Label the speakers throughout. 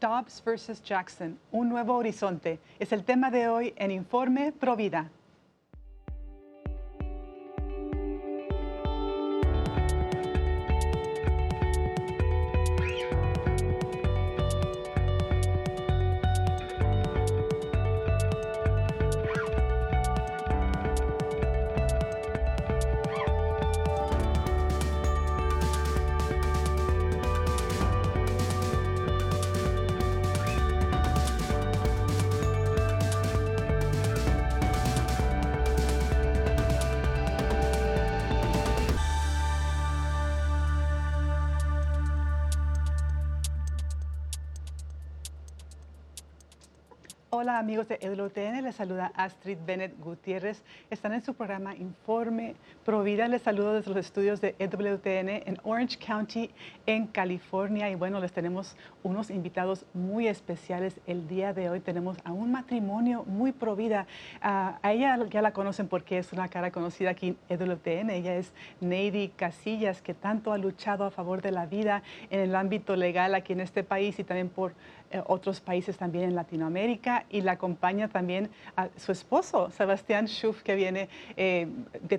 Speaker 1: Dobbs versus Jackson, un nuevo horizonte, es el tema de hoy en Informe Provida. Amigos de EWTN, les saluda Astrid Bennett Gutiérrez. Están en su programa Informe Provida. Les saludo desde los estudios de EWTN en Orange County, en California. Y bueno, les tenemos unos invitados muy especiales el día de hoy. Tenemos a un matrimonio muy provida. a ella ya la conocen porque es una cara conocida aquí en EWTN. Ella es Neidy Casillas, que tanto ha luchado a favor de la vida en el ámbito legal aquí en este país y también por eh, otros países también en Latinoamérica y la acompaña también a su esposo, Sebastián Schuff, que viene, eh,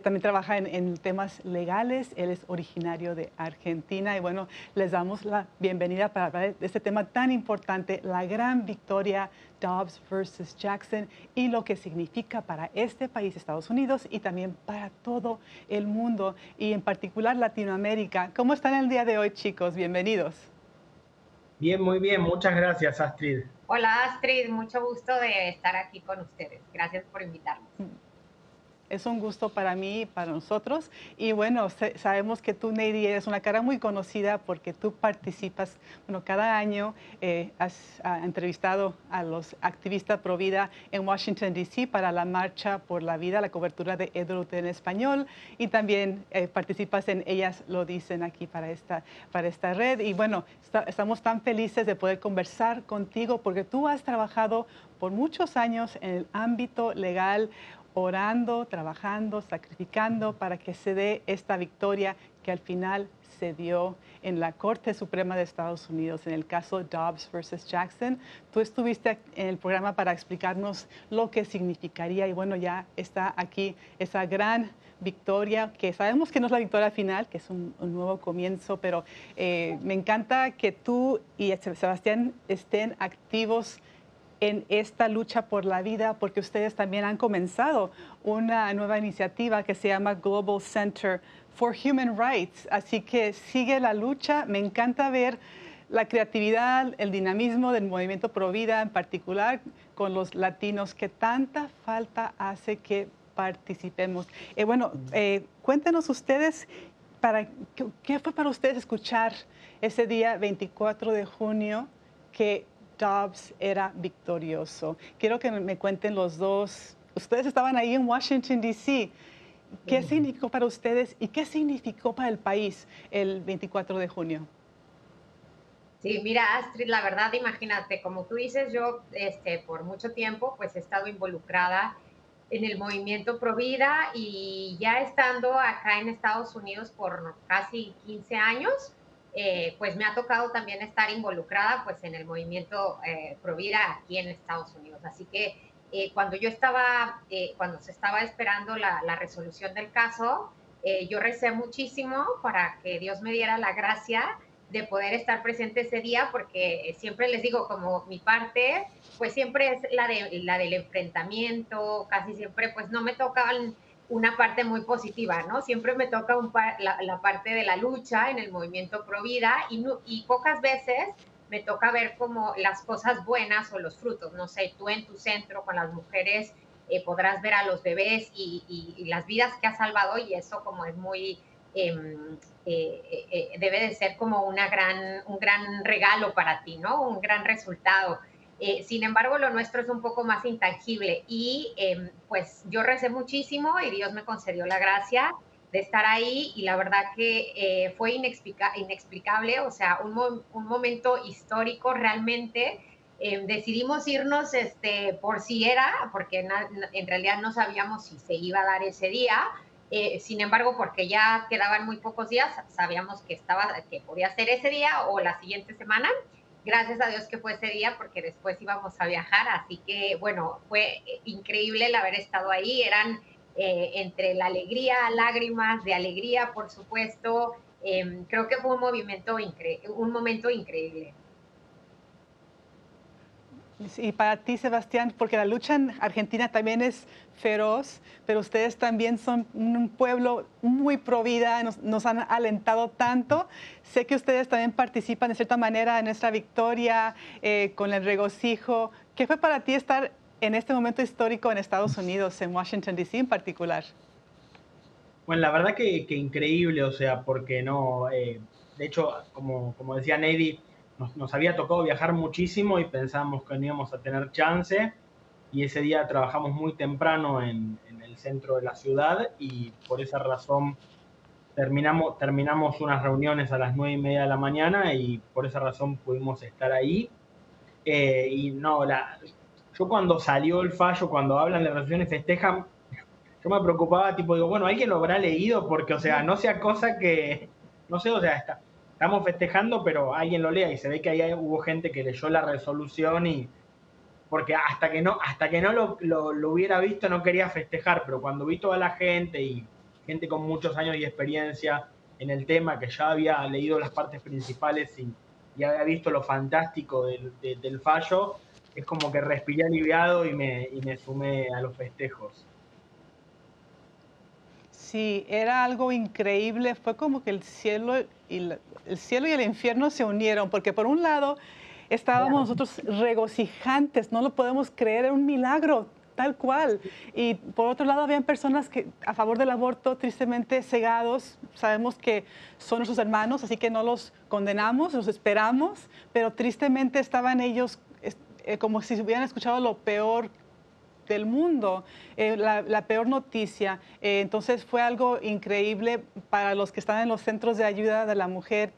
Speaker 1: también trabaja en, temas legales, él es originario de Argentina y bueno, les damos la bienvenida para este tema tan importante, la gran victoria Dobbs versus Jackson y lo que significa para este país, Estados Unidos, y también para todo el mundo y en particular Latinoamérica. ¿Cómo están el día de hoy, chicos? Bienvenidos.
Speaker 2: Bien, muy bien. Muchas gracias, Astrid.
Speaker 3: Hola, Astrid. Mucho gusto de estar aquí con ustedes. Gracias por invitarnos.
Speaker 1: Es un gusto para mí y para nosotros. Y bueno, sabemos que tú, Neidy, eres una cara muy conocida porque tú participas, bueno, cada año eh, has entrevistado a los activistas pro vida en Washington, D.C. para la Marcha por la Vida, la cobertura de EWT en español. Y también eh, participas en Ellas lo dicen aquí para esta, para esta red. Y bueno, estamos tan felices de poder conversar contigo porque tú has trabajado por muchos años en el ámbito legal orando, trabajando, sacrificando para que se dé esta victoria que al final se dio en la Corte Suprema de Estados Unidos en el caso Dobbs versus Jackson. Tú estuviste en el programa para explicarnos lo que significaría y bueno, ya está aquí esa gran victoria, que sabemos que no es la victoria final, que es un, nuevo comienzo, pero eh, me encanta que tú y Sebastián estén activos en esta lucha por la vida porque ustedes también han comenzado una nueva iniciativa que se llama Global Center for Human Rights. Así que sigue la lucha. Me encanta ver la creatividad, el dinamismo del movimiento Pro Vida en particular con los latinos que tanta falta hace que participemos. Eh, bueno, eh, cuéntenos ustedes para, ¿qué fue para ustedes escuchar ese día 24 de junio que Dobbs era victorioso. Quiero que me cuenten los dos. Ustedes estaban ahí en Washington, D.C. ¿Qué significó para ustedes y qué significó para el país el 24 de junio?
Speaker 3: Sí, mira, Astrid, la verdad, imagínate, como tú dices, yo este, por mucho tiempo pues he estado involucrada en el movimiento Pro Vida y ya estando acá en Estados Unidos por casi 15 años, eh, pues me ha tocado también estar involucrada pues en el movimiento eh, Provida aquí en Estados Unidos. Así que eh, cuando yo estaba, eh, cuando se estaba esperando la, resolución del caso, yo recé muchísimo para que Dios me diera la gracia de poder estar presente ese día, porque siempre les digo, como mi parte, pues siempre es la, de, la del enfrentamiento, casi siempre pues no me tocaban una parte muy positiva, ¿no? Siempre me toca un la, parte de la lucha en el movimiento pro vida y, y pocas veces me toca ver como las cosas buenas o los frutos. No sé, tú en tu centro con las mujeres eh, podrás ver a los bebés y, las vidas que ha salvado y eso como es muy, em, eh, eh, debe de ser como una gran, un gran regalo para ti, ¿no? Un gran resultado. Eh, sin embargo, lo nuestro es un poco más intangible y em, pues yo recé muchísimo y Dios me concedió la gracia de estar ahí y la verdad que eh, fue inexplicable, o sea, un, momento histórico realmente. Em, decidimos irnos este, por si era, porque en realidad no sabíamos si se iba a dar ese día. Eh, sin embargo, porque ya quedaban muy pocos días, sabíamos que, estaba, que podía ser ese día o la siguiente semana gracias a Dios que fue ese día porque después íbamos a viajar, así que bueno, fue increíble el haber estado ahí, eran eh, entre la alegría, lágrimas de alegría, por supuesto, em, creo que fue un movimiento un momento increíble.
Speaker 1: Y para ti, Sebastián, porque la lucha en Argentina también es feroz, pero ustedes también son un pueblo muy pro vida, nos, han alentado tanto. Sé que ustedes también participan de cierta manera en nuestra victoria, eh, con el regocijo. ¿Qué fue para ti estar en este momento histórico en Estados Unidos, en Washington, D.C. en particular?
Speaker 2: Bueno, la verdad que, increíble, o sea, porque no, eh, de hecho, como, como decía Nady, nos, había tocado viajar muchísimo y pensábamos que no íbamos a tener chance. Y ese día trabajamos muy temprano en, el centro de la ciudad y por esa razón terminamos, terminamos unas reuniones a las nueve y media de la mañana y por esa razón pudimos estar ahí. Eh, y no, la, yo cuando salió el fallo, cuando hablan de resoluciones festejan, yo me preocupaba, tipo, digo, bueno, alguien lo habrá leído porque, o sea, no sea cosa que, no sé, o sea, está, estamos festejando, pero alguien lo lea y se ve que ahí hubo gente que leyó la resolución y porque hasta que no, hasta que no lo, hubiera visto no quería festejar, pero cuando vi toda la gente y gente con muchos años de experiencia en el tema, que ya había leído las partes principales y, y había visto lo fantástico del, del, fallo, es como que respiré aliviado y me, y me sumé a los festejos.
Speaker 1: Sí, era algo increíble, fue como que el cielo y el cielo y el infierno se unieron, porque por un lado estábamos nosotros regocijantes, no lo podemos creer, era un milagro tal cual. Y por otro lado, habían personas que a favor del aborto, tristemente cegados, sabemos que son nuestros hermanos, así que no los condenamos, los esperamos, pero tristemente estaban ellos eh, como si hubieran escuchado lo peor del mundo, eh, la, peor noticia. Eh, entonces fue algo increíble para los que están en los centros de ayuda de la mujer.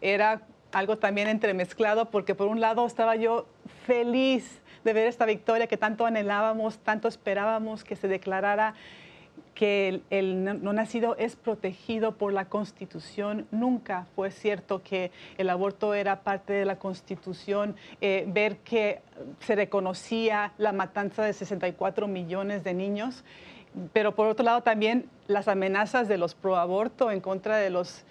Speaker 1: Era algo también entremezclado porque por un lado estaba yo feliz de ver esta victoria que tanto anhelábamos, tanto esperábamos que se declarara que el, no nacido es protegido por la Constitución. Nunca fue cierto que el aborto era parte de la Constitución. Eh, ver que se reconocía la matanza de 64 millones de niños. Pero por otro lado también las amenazas de los proaborto en contra de los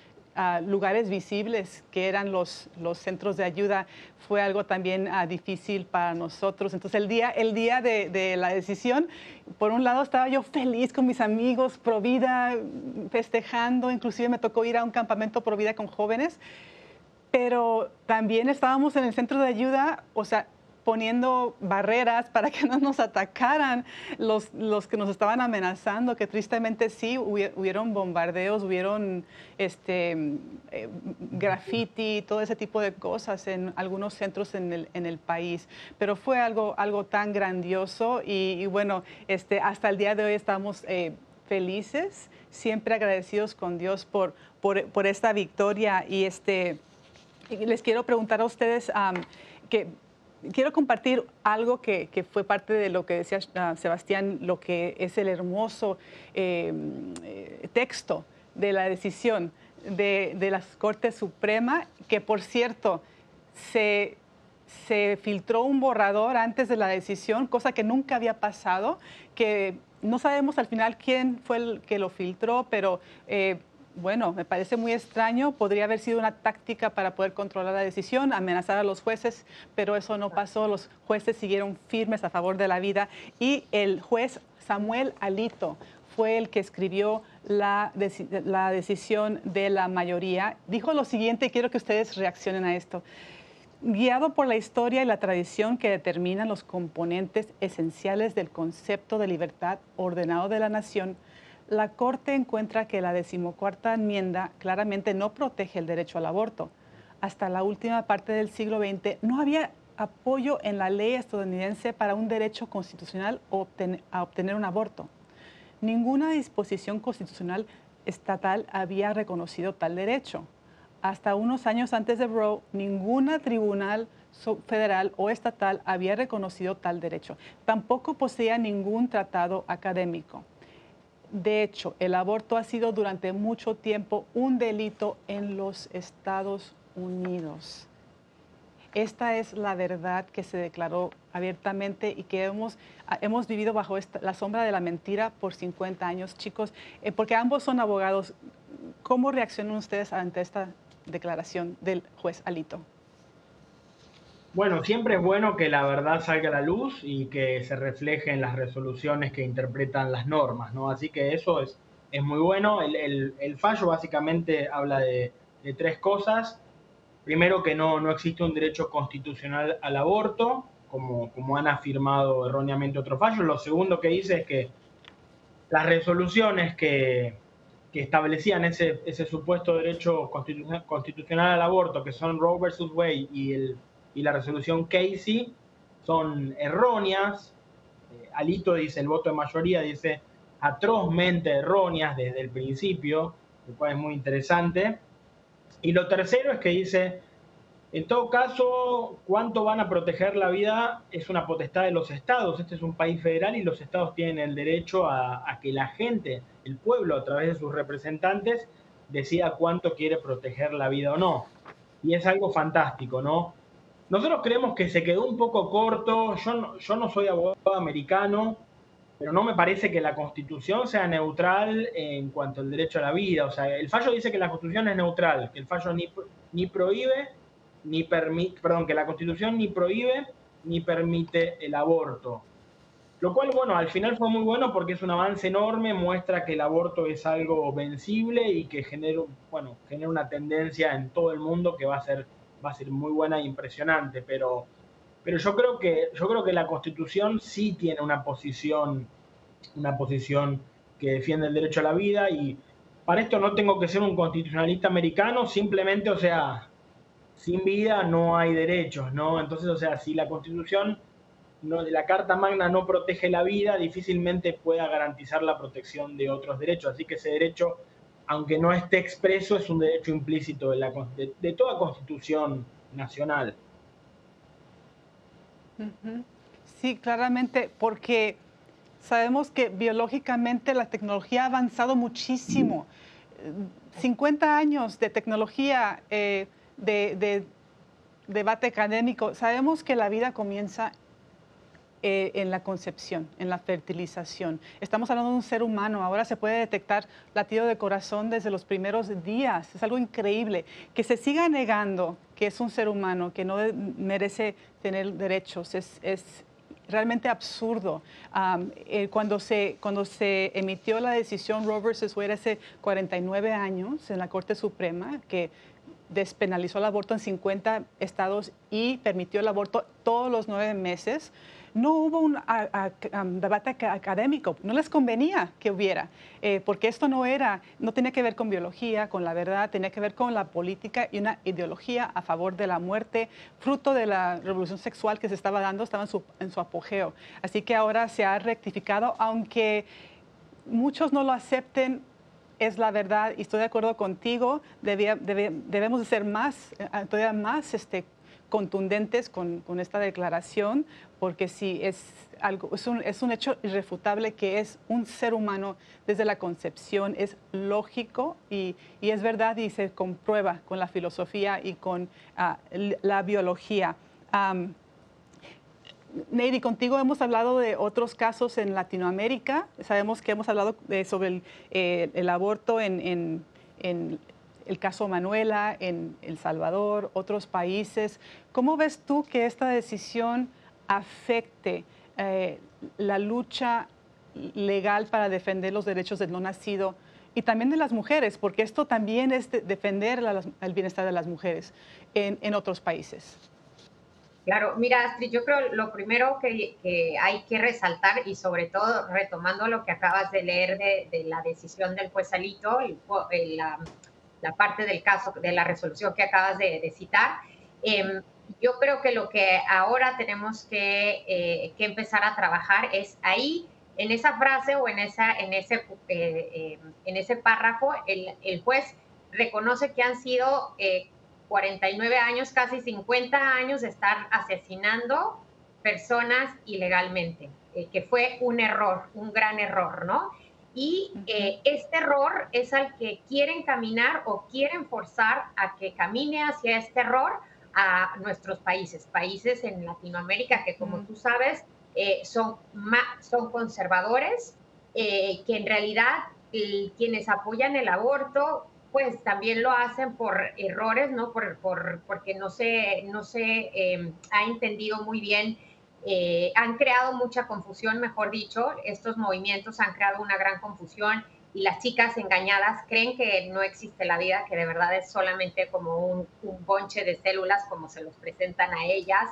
Speaker 1: lugares visibles que eran los, los centros de ayuda fue algo también ah, difícil para nosotros. Entonces el día, el día de, de, la decisión, por un lado estaba yo feliz con mis amigos, pro vida, festejando, inclusive me tocó ir a un campamento pro vida con jóvenes, pero también estábamos en el centro de ayuda, o sea, poniendo barreras para que no nos atacaran los, los que nos estaban amenazando, que tristemente sí hubieron bombardeos, hubieron este, eh, graffiti, todo ese tipo de cosas en algunos centros en el, en el país. Pero fue algo, algo tan grandioso y, bueno, este, hasta el día de hoy estamos eh, felices, siempre agradecidos con Dios por, por, por esta victoria y este, les quiero preguntar a ustedes que quiero compartir algo que, fue parte de lo que decía ah, Sebastián, lo que es el hermoso em, eh, texto de la decisión de, la Corte Suprema, que por cierto se, se filtró un borrador antes de la decisión, cosa que nunca había pasado, que no sabemos al final quién fue el que lo filtró, pero eh, bueno, me parece muy extraño. Podría haber sido una táctica para poder controlar la decisión, amenazar a los jueces, pero eso no pasó. Los jueces siguieron firmes a favor de la vida y el juez Samuel Alito fue el que escribió la, la decisión de la mayoría. Dijo lo siguiente, quiero que ustedes reaccionen a esto. Guiado por la historia y la tradición que determinan los componentes esenciales del concepto de libertad ordenado de la nación, la Corte encuentra que la decimocuarta enmienda claramente no protege el derecho al aborto. Hasta la última parte del siglo XX no había apoyo en la ley estadounidense para un derecho constitucional a obtener un aborto. Ninguna disposición constitucional estatal había reconocido tal derecho. Hasta unos años antes de Roe, ninguna tribunal federal o estatal había reconocido tal derecho. Tampoco poseía ningún tratado académico. De hecho, el aborto ha sido durante mucho tiempo un delito en los Estados Unidos. esta es la verdad que se declaró abiertamente y que hemos, hemos vivido bajo la sombra de la mentira por 50 años, chicos, eh, porque ambos son abogados. ¿Cómo reaccionan ustedes ante esta declaración del juez Alito?
Speaker 2: Bueno, siempre es bueno que la verdad salga a la luz y que se refleje en las resoluciones que interpretan las normas, ¿no? Así que eso es, es muy bueno. El, fallo básicamente habla de, tres cosas. Primero, que no, no existe un derecho constitucional al aborto, como, como han afirmado erróneamente otros fallos. Lo segundo que dice es que las resoluciones que, que establecían ese, ese supuesto derecho constitucional al aborto, que son Roe versus Wade y el y la resolución Casey son erróneas. Eh, Alito dice, el voto de mayoría dice atrozmente erróneas desde el principio, lo cual es muy interesante. Y lo tercero es que dice, en todo caso, cuánto van a proteger la vida es una potestad de los estados. Este es un país federal y los estados tienen el derecho a, a que la gente, el pueblo, a través de sus representantes, decida cuánto quiere proteger la vida o no. Y es algo fantástico, ¿no? Nosotros creemos que se quedó un poco corto. Yo no, yo no soy abogado americano, pero no me parece que la Constitución sea neutral en cuanto al derecho a la vida. O sea, el fallo dice que la Constitución es neutral, que el fallo ni, ni prohíbe, ni permite, perdón, que la Constitución ni prohíbe ni permite el aborto. Lo cual, bueno, al final fue muy bueno porque es un avance enorme, muestra que el aborto es algo vencible y que genera, bueno, genera una tendencia en todo el mundo que va a ser va a ser muy buena e impresionante, pero, pero yo, creo que, yo creo que la Constitución sí tiene una posición, una posición que defiende el derecho a la vida y para esto no tengo que ser un constitucionalista americano, simplemente, o sea, sin vida no hay derechos, ¿no? Entonces, o sea, si la Constitución, no, la Carta Magna no protege la vida, difícilmente pueda garantizar la protección de otros derechos. Así que ese derecho aunque no esté expreso, es un derecho implícito de, toda constitución nacional.
Speaker 1: Sí, claramente, porque sabemos que biológicamente la tecnología ha avanzado muchísimo. 50 años de tecnología, eh, de, de, debate académico, sabemos que la vida comienza eh, en la concepción, en la fertilización. Estamos hablando de un ser humano, ahora se puede detectar latido de corazón desde los primeros días, es algo increíble. Que se siga negando que es un ser humano, que no merece tener derechos, es, realmente absurdo. Eh, cuando, se, cuando se emitió la decisión Roe vs. Wade hace 49 años en la Corte Suprema, que despenalizó el aborto en 50 estados y permitió el aborto todos los nueve meses, no hubo un debate académico, no les convenía que hubiera, eh, porque esto no era, no tenía que ver con biología, con la verdad, tenía que ver con la política y una ideología a favor de la muerte, fruto de la revolución sexual que se estaba dando, estaba en su, apogeo. Así que ahora se ha rectificado, aunque muchos no lo acepten, es la verdad y estoy de acuerdo contigo, debemos de ser más, eh, todavía más este, contundentes con, esta declaración, porque sí, es, algo, es, un, es un hecho irrefutable que es un ser humano desde la concepción, es lógico y, es verdad y se comprueba con la filosofía y con ah, la biología. Um, contigo hemos hablado de otros casos en Latinoamérica. Sabemos que hemos hablado sobre el, eh, el aborto en, en el caso Manuela en El Salvador, otros países. ¿Cómo ves tú que esta decisión afecte eh, la lucha legal para defender los derechos del no nacido y también de las mujeres? Porque esto también es defender el bienestar de las mujeres en, otros países.
Speaker 3: Claro, mira, Astrid, yo creo lo primero que, hay que resaltar y sobre todo retomando lo que acabas de leer de, la decisión del juez Alito, la, la parte del caso, de la resolución que acabas de, citar. Em, yo creo que lo que ahora tenemos que, eh, que, empezar a trabajar es ahí, en esa frase o en, esa, en, ese, eh, em, en ese párrafo, el, el, juez reconoce que han sido 49 eh, años, casi 50 años de estar asesinando personas ilegalmente, que fue un error, un gran error, ¿no? Y eh, este error es al que quieren caminar o quieren forzar a que camine hacia este error a nuestros países, países en Latinoamérica que como tú sabes eh, son, son conservadores, eh, que en realidad quienes apoyan el aborto pues también lo hacen por errores, ¿no? Por, por porque no se, no se em, ha entendido muy bien eh, han creado mucha confusión, mejor dicho, estos movimientos han creado una gran confusión y las chicas engañadas creen que no existe la vida, que de verdad es solamente como un, un bonche de células como se los presentan a ellas,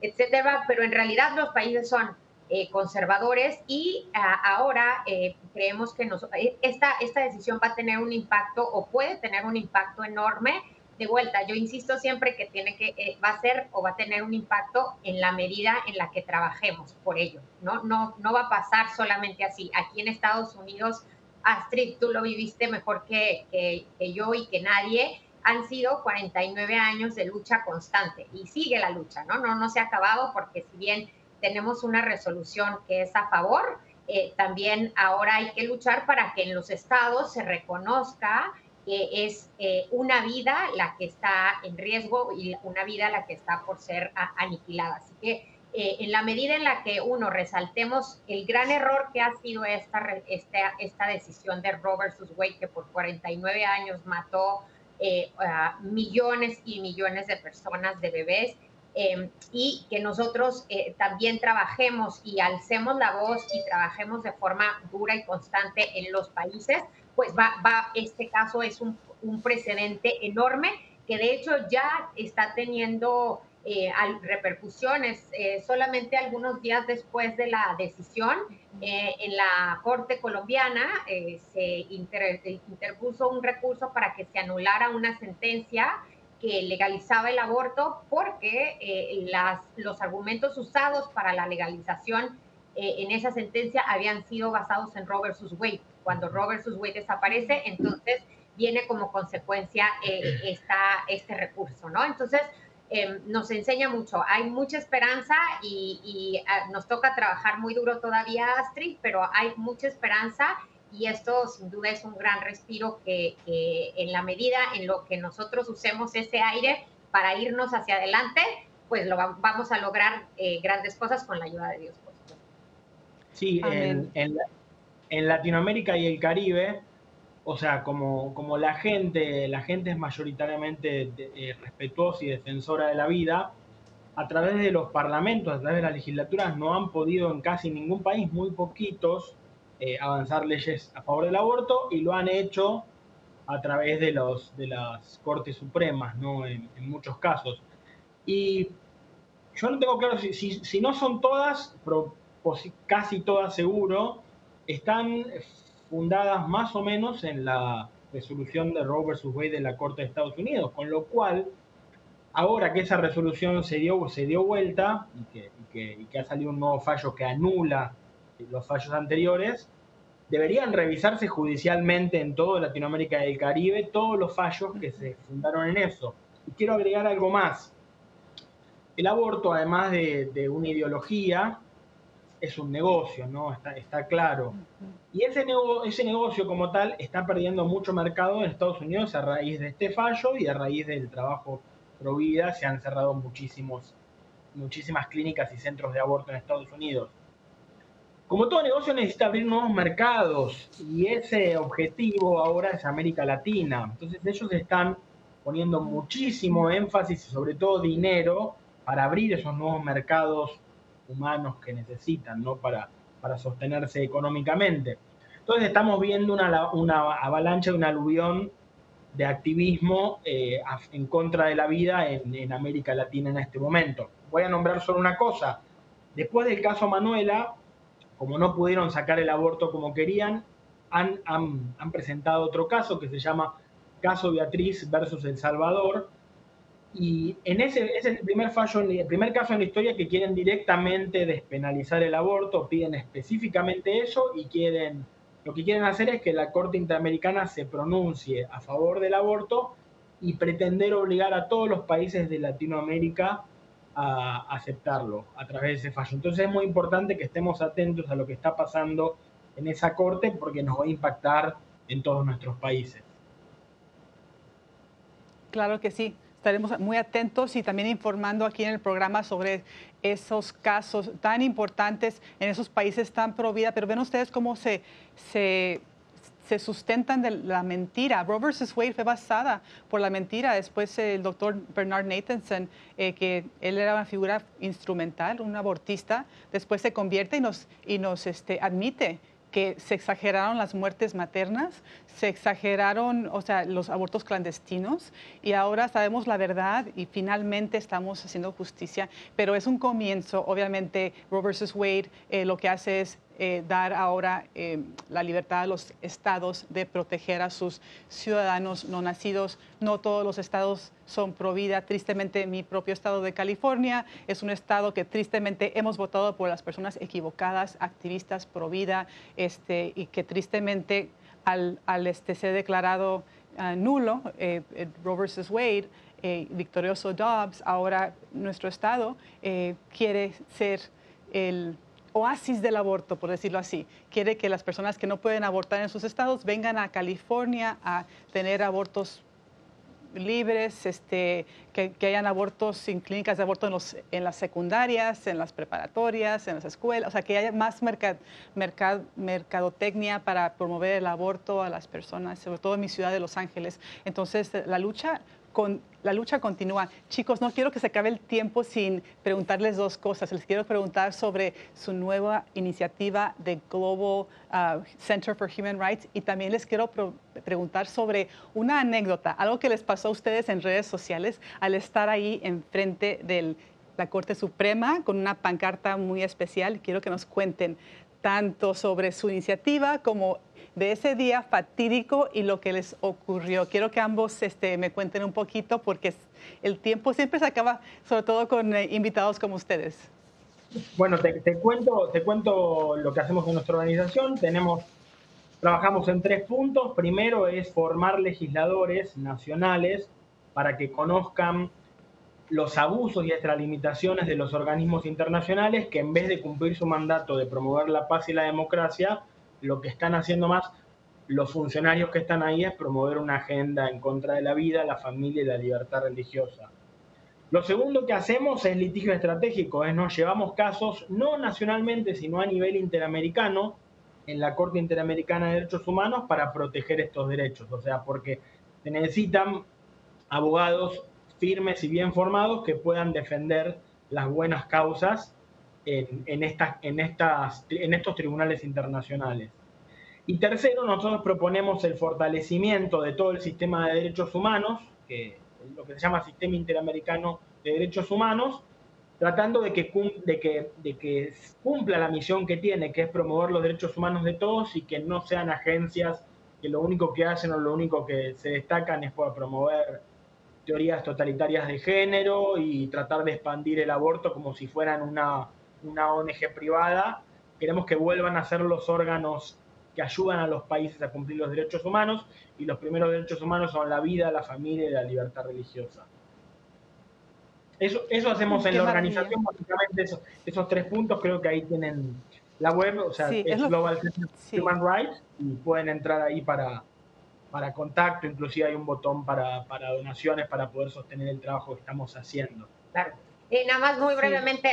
Speaker 3: etcétera, pero en realidad los países son eh, conservadores y ahora eh, creemos que nos, esta, esta decisión va a tener un impacto o puede tener un impacto enorme. De vuelta, yo insisto siempre que tiene que eh, va a ser o va a tener un impacto en la medida en la que trabajemos por ello. No, no, no va a pasar solamente así. Aquí en Estados Unidos, Astrid, tú lo viviste mejor que, que, yo y que nadie han sido 49 años de lucha constante y sigue la lucha, ¿no? No, no se ha acabado porque si bien tenemos una resolución que es a favor. Eh, también ahora hay que luchar para que en los estados se reconozca que es eh, una vida la que está en riesgo y una vida la que está por ser aniquilada. Así que eh, en la medida en la que uno resaltemos el gran error que ha sido esta, esta, esta decisión de Roe versus Wade, que por 49 años mató a millones y millones de personas, de bebés, Em, y que nosotros eh, también trabajemos y alcemos la voz y trabajemos de forma dura y constante en los países, pues va, va este caso es un, un precedente enorme que de hecho ya está teniendo eh, repercusiones. Eh, solamente algunos días después de la decisión, en la Corte colombiana se interpuso un recurso para que se anulara una sentencia que legalizaba el aborto porque eh, las, los argumentos usados para la legalización eh, en esa sentencia habían sido basados en Roe versus Wade. Cuando Roe versus Wade desaparece, entonces viene como consecuencia eh, esta, este recurso, ¿no? Entonces, em, nos enseña mucho. Hay mucha esperanza y, y ah, nos toca trabajar muy duro todavía, Astrid, pero hay mucha esperanza y esto sin duda es un gran respiro que, en la medida en lo que nosotros usemos ese aire para irnos hacia adelante, pues lo vamos a lograr eh, grandes cosas con la ayuda de Dios.
Speaker 2: Sí, en, en, Latinoamérica y el Caribe, o sea, como, como la gente, la gente es mayoritariamente eh, respetuosa y defensora de la vida, a través de los parlamentos, a través de las legislaturas, no han podido en casi ningún país, muy poquitos, eh, avanzar leyes a favor del aborto y lo han hecho a través de, los, de las Cortes Supremas, ¿no? En, muchos casos. Y yo no tengo claro si, si, no son todas, pero casi todas seguro, están fundadas más o menos en la resolución de Roe versus Wade de la Corte de Estados Unidos, con lo cual, ahora que esa resolución se dio, se dio vuelta y que, y que, y que ha salido un nuevo fallo que anula los fallos anteriores, deberían revisarse judicialmente en toda Latinoamérica y el Caribe todos los fallos que se fundaron en eso. Y quiero agregar algo más. El aborto, además de, una ideología, es un negocio, ¿no? Está, claro. Y ese, ese negocio como tal está perdiendo mucho mercado en Estados Unidos a raíz de este fallo y a raíz del trabajo pro vida se han cerrado muchísimos, muchísimas clínicas y centros de aborto en Estados Unidos. Como todo negocio necesita abrir nuevos mercados y ese objetivo ahora es América Latina. Entonces ellos están poniendo muchísimo énfasis y sobre todo dinero para abrir esos nuevos mercados humanos que necesitan, ¿no? Para, para sostenerse económicamente. Entonces estamos viendo una, una avalancha, un aluvión de activismo eh, en contra de la vida en, en América Latina en este momento. Voy a nombrar solo una cosa. Después del caso Manuela, como no pudieron sacar el aborto como querían, han, presentado otro caso que se llama Caso Beatriz versus El Salvador. Y en ese, es el primer, fallo, el primer caso en la historia que quieren directamente despenalizar el aborto, piden específicamente eso y quieren, lo que quieren hacer es que la Corte Interamericana se pronuncie a favor del aborto y pretender obligar a todos los países de Latinoamérica a aceptarlo a través de ese fallo. Entonces es muy importante que estemos atentos a lo que está pasando en esa corte porque nos va a impactar en todos nuestros países.
Speaker 1: Claro que sí. estaremos muy atentos y también informando aquí en el programa sobre esos casos tan importantes en esos países tan pro vida. Pero ven ustedes cómo se, se se sustentan de la mentira. Roe vs. Wade fue basada por la mentira. Después el doctor Bernard Nathanson, eh, que él era una figura instrumental, un abortista, después se convierte y nos, y nos este, admite que se exageraron las muertes maternas, se exageraron, o sea, los abortos clandestinos y ahora sabemos la verdad y finalmente estamos haciendo justicia, pero es un comienzo, obviamente Roe vs. Wade eh, lo que hace es eh, dar ahora eh, la libertad a los estados de proteger a sus ciudadanos no nacidos. No todos los estados son pro vida. Tristemente, mi propio estado de California es un estado que tristemente hemos votado por las personas equivocadas, activistas pro vida, este, y que tristemente al, al este, ser declarado ah, nulo, eh, Roe vs. Wade, victorioso Dobbs, ahora nuestro estado quiere ser el oasis del aborto, por decirlo así. Quiere que las personas que no pueden abortar en sus estados vengan a California a tener abortos libres, este, que, hayan abortos sin clínicas de aborto en, los, en, las secundarias, en las preparatorias, en las escuelas, o sea, que haya más mercadotecnia para promover el aborto a las personas, sobre todo en mi ciudad de Los Ángeles. Entonces, la lucha la lucha continúa. Chicos, no quiero que se acabe el tiempo sin preguntarles dos cosas. Les quiero preguntar sobre su nueva iniciativa de Global uh, Center for Human Rights y también les quiero preguntar sobre una anécdota, algo que les pasó a ustedes en redes sociales al estar ahí enfrente de la Corte Suprema con una pancarta muy especial. Quiero que nos cuenten tanto sobre su iniciativa como de ese día fatídico y lo que les ocurrió. Quiero que ambos este, me cuenten un poquito porque el tiempo siempre se acaba, sobre todo con eh, invitados como ustedes.
Speaker 2: Bueno, te, cuento, te cuento lo que hacemos en nuestra organización. Tenemos, trabajamos en tres puntos. Primero es formar legisladores nacionales para que conozcan los abusos y extralimitaciones de los organismos internacionales que en vez de cumplir su mandato de promover la paz y la democracia, lo que están haciendo más los funcionarios que están ahí es promover una agenda en contra de la vida, la familia y la libertad religiosa. Lo segundo que hacemos es litigio estratégico, es nos llevamos casos no nacionalmente, sino a nivel interamericano, en la Corte Interamericana de Derechos Humanos para proteger estos derechos. O sea, porque se necesitan abogados firmes y bien formados que puedan defender las buenas causas en, estas, en, estas, en estos tribunales internacionales. Y tercero, nosotros proponemos el fortalecimiento de todo el sistema de derechos humanos, que lo que se llama Sistema Interamericano de Derechos Humanos, tratando de que, de, que, de que cumpla la misión que tiene, que es promover los derechos humanos de todos y que no sean agencias que lo único que hacen o lo único que se destacan es por promover teorías totalitarias de género y tratar de expandir el aborto como si fueran una una ONG privada, queremos que vuelvan a ser los órganos que ayudan a los países a cumplir los derechos humanos y los primeros derechos humanos son la vida, la familia y la libertad religiosa. Eso, eso hacemos en la organización, básicamente esos, esos, tres puntos, creo que ahí tienen la web, o sea, es, Global Human Rights y pueden entrar ahí para, para contacto, inclusive hay un botón para, para donaciones para poder sostener el trabajo que estamos haciendo.
Speaker 3: Claro. Y nada más muy brevemente,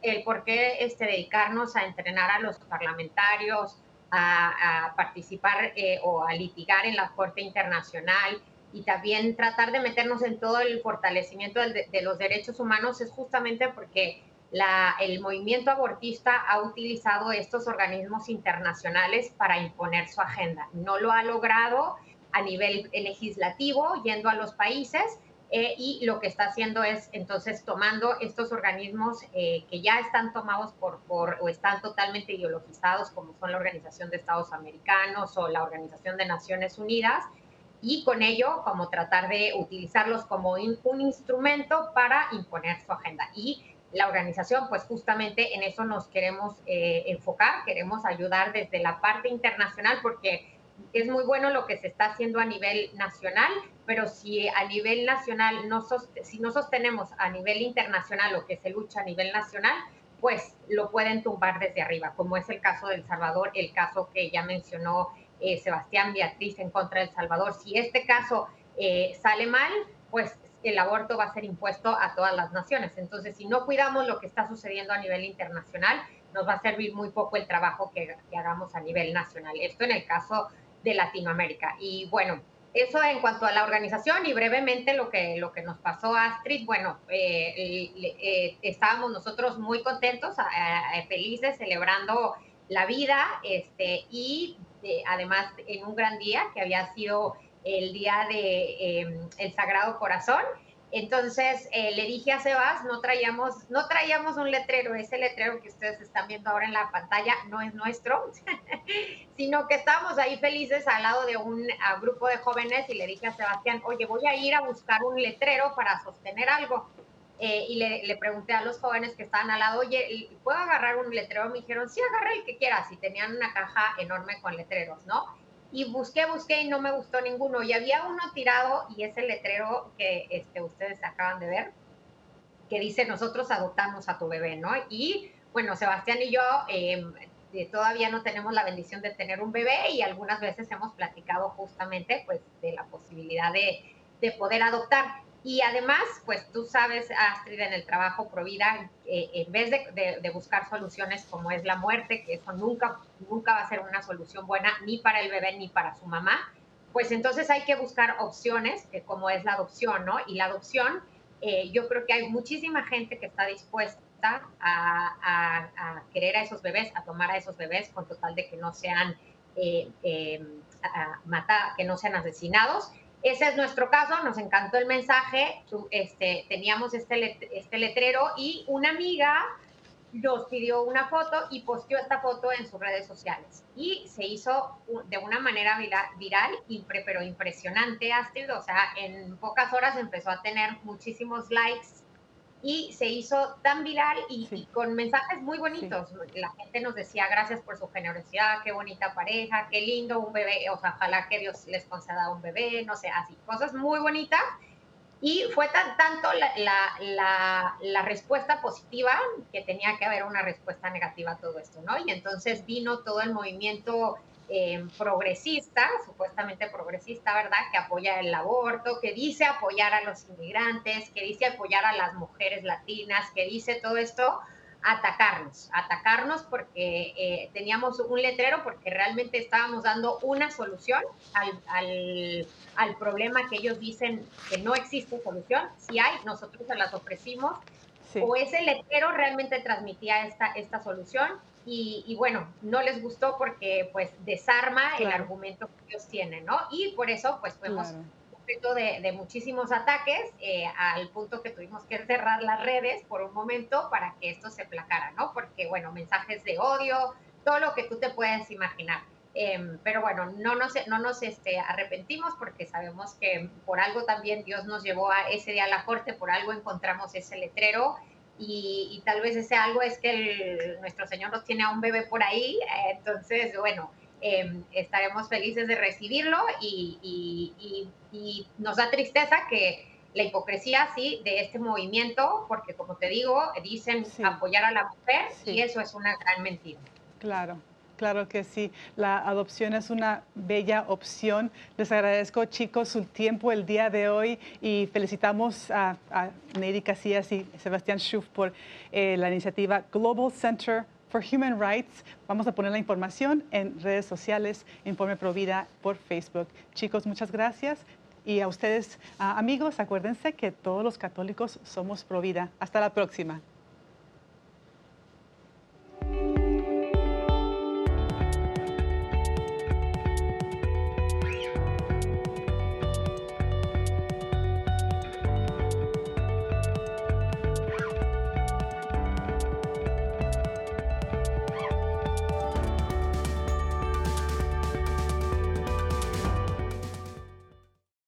Speaker 3: el por qué este, dedicarnos a entrenar a los parlamentarios, a, participar eh, o a litigar en la Corte Internacional y también tratar de meternos en todo el fortalecimiento de, los derechos humanos es justamente porque la, el movimiento abortista ha utilizado estos organismos internacionales para imponer su agenda. No lo ha logrado a nivel legislativo, yendo a los países, eh, y lo que está haciendo es entonces tomando estos organismos eh, que ya están tomados por, por, o están totalmente ideologizados, como son la Organización de Estados Americanos o la Organización de Naciones Unidas, y con ello como tratar de utilizarlos como un instrumento para imponer su agenda. Y la organización, pues justamente en eso nos queremos eh, enfocar, queremos ayudar desde la parte internacional porque es muy bueno lo que se está haciendo a nivel nacional, pero si a nivel nacional, no si no sostenemos a nivel internacional lo que se lucha a nivel nacional, pues lo pueden tumbar desde arriba, como es el caso del Salvador, el caso que ya mencionó eh, Sebastián Beatriz en contra del Salvador. Si este caso eh, sale mal, pues el aborto va a ser impuesto a todas las naciones. Entonces, si no cuidamos lo que está sucediendo a nivel internacional, nos va a servir muy poco el trabajo que, hagamos a nivel nacional. Esto en el caso de Latinoamérica. Y bueno, eso en cuanto a la organización y brevemente lo que, lo que nos pasó a Astrid, bueno, eh, eh, estábamos nosotros muy contentos, felices, celebrando la vida este, y además en un gran día que había sido el día de em, el Sagrado Corazón. Entonces eh, le dije a Sebas, no traíamos, no traíamos un letrero, ese letrero que ustedes están viendo ahora en la pantalla no es nuestro, sino que estábamos ahí felices al lado de un grupo de jóvenes y le dije a Sebastián, oye, voy a ir a buscar un letrero para sostener algo. Eh, y le, le, pregunté a los jóvenes que estaban al lado, oye, ¿puedo agarrar un letrero? Me dijeron, sí, agarra el que quieras. Y tenían una caja enorme con letreros, ¿no? Y busqué, busqué y no me gustó ninguno. Y había uno tirado y es el letrero que este, ustedes acaban de ver, que dice nosotros adoptamos a tu bebé, ¿no? Y bueno, Sebastián y yo em, todavía no tenemos la bendición de tener un bebé y algunas veces hemos platicado justamente pues de la posibilidad de, de poder adoptar. Y además, pues tú sabes, Astrid, en el trabajo Provida, eh, en vez de, buscar soluciones como es la muerte, que eso nunca, nunca va a ser una solución buena ni para el bebé ni para su mamá, pues entonces hay que buscar opciones, como es la adopción, ¿no? Y la adopción, eh, yo creo que hay muchísima gente que está dispuesta a, querer a esos bebés, a tomar a esos bebés con total de que no sean eh, que no sean asesinados ese es nuestro caso, nos encantó el mensaje, este, teníamos este, este letrero y una amiga nos pidió una foto y posteó esta foto en sus redes sociales. Y se hizo de una manera viral, pero impresionante, Astrid. O sea, en pocas horas empezó a tener muchísimos likes y se hizo tan viral y, con mensajes muy bonitos. La gente nos decía gracias por su generosidad, qué bonita pareja, qué lindo un bebé, o sea, ojalá que Dios les conceda un bebé, no sé, así, cosas muy bonitas. Y fue tan, tanto la, la, la, respuesta positiva que tenía que haber una respuesta negativa a todo esto, ¿no? Y entonces vino todo el movimiento eh, progresista, supuestamente progresista, ¿verdad? Que apoya el aborto, que dice apoyar a los inmigrantes, que dice apoyar a las mujeres latinas, que dice todo esto, atacarnos, atacarnos porque eh, teníamos un letrero, porque realmente estábamos dando una solución al, al, problema que ellos dicen que no existe solución. Si hay, nosotros se las ofrecimos. O ese letrero realmente transmitía esta, esta solución y, bueno, no les gustó porque pues desarma el argumento que ellos tienen, ¿no? Y por eso pues fuimos objeto de, muchísimos ataques eh, al punto que tuvimos que cerrar las redes por un momento para que esto se placara, ¿no? Porque bueno, mensajes de odio, todo lo que tú te puedes imaginar. Em, pero bueno, no nos, no nos este, arrepentimos porque sabemos que por algo también Dios nos llevó a ese día a la corte, por algo encontramos ese letrero y, tal vez ese algo es que nuestro Señor nos tiene a un bebé por ahí, entonces, bueno, em, estaremos felices de recibirlo y, nos da tristeza que la hipocresía, sí, de este movimiento, porque como te digo, dicen apoyar a la mujer y eso es una gran mentira.
Speaker 1: Claro. Claro que sí, la adopción es una bella opción. Les agradezco, chicos, su tiempo el día de hoy y felicitamos a, a Neri Casillas y Sebastián Schuff por eh, la iniciativa Global Center for Human Rights. Vamos a poner la información en redes sociales, Informe Provida por Facebook. Chicos, muchas gracias. Y a ustedes, amigos, acuérdense que todos los católicos somos Provida. Hasta la próxima.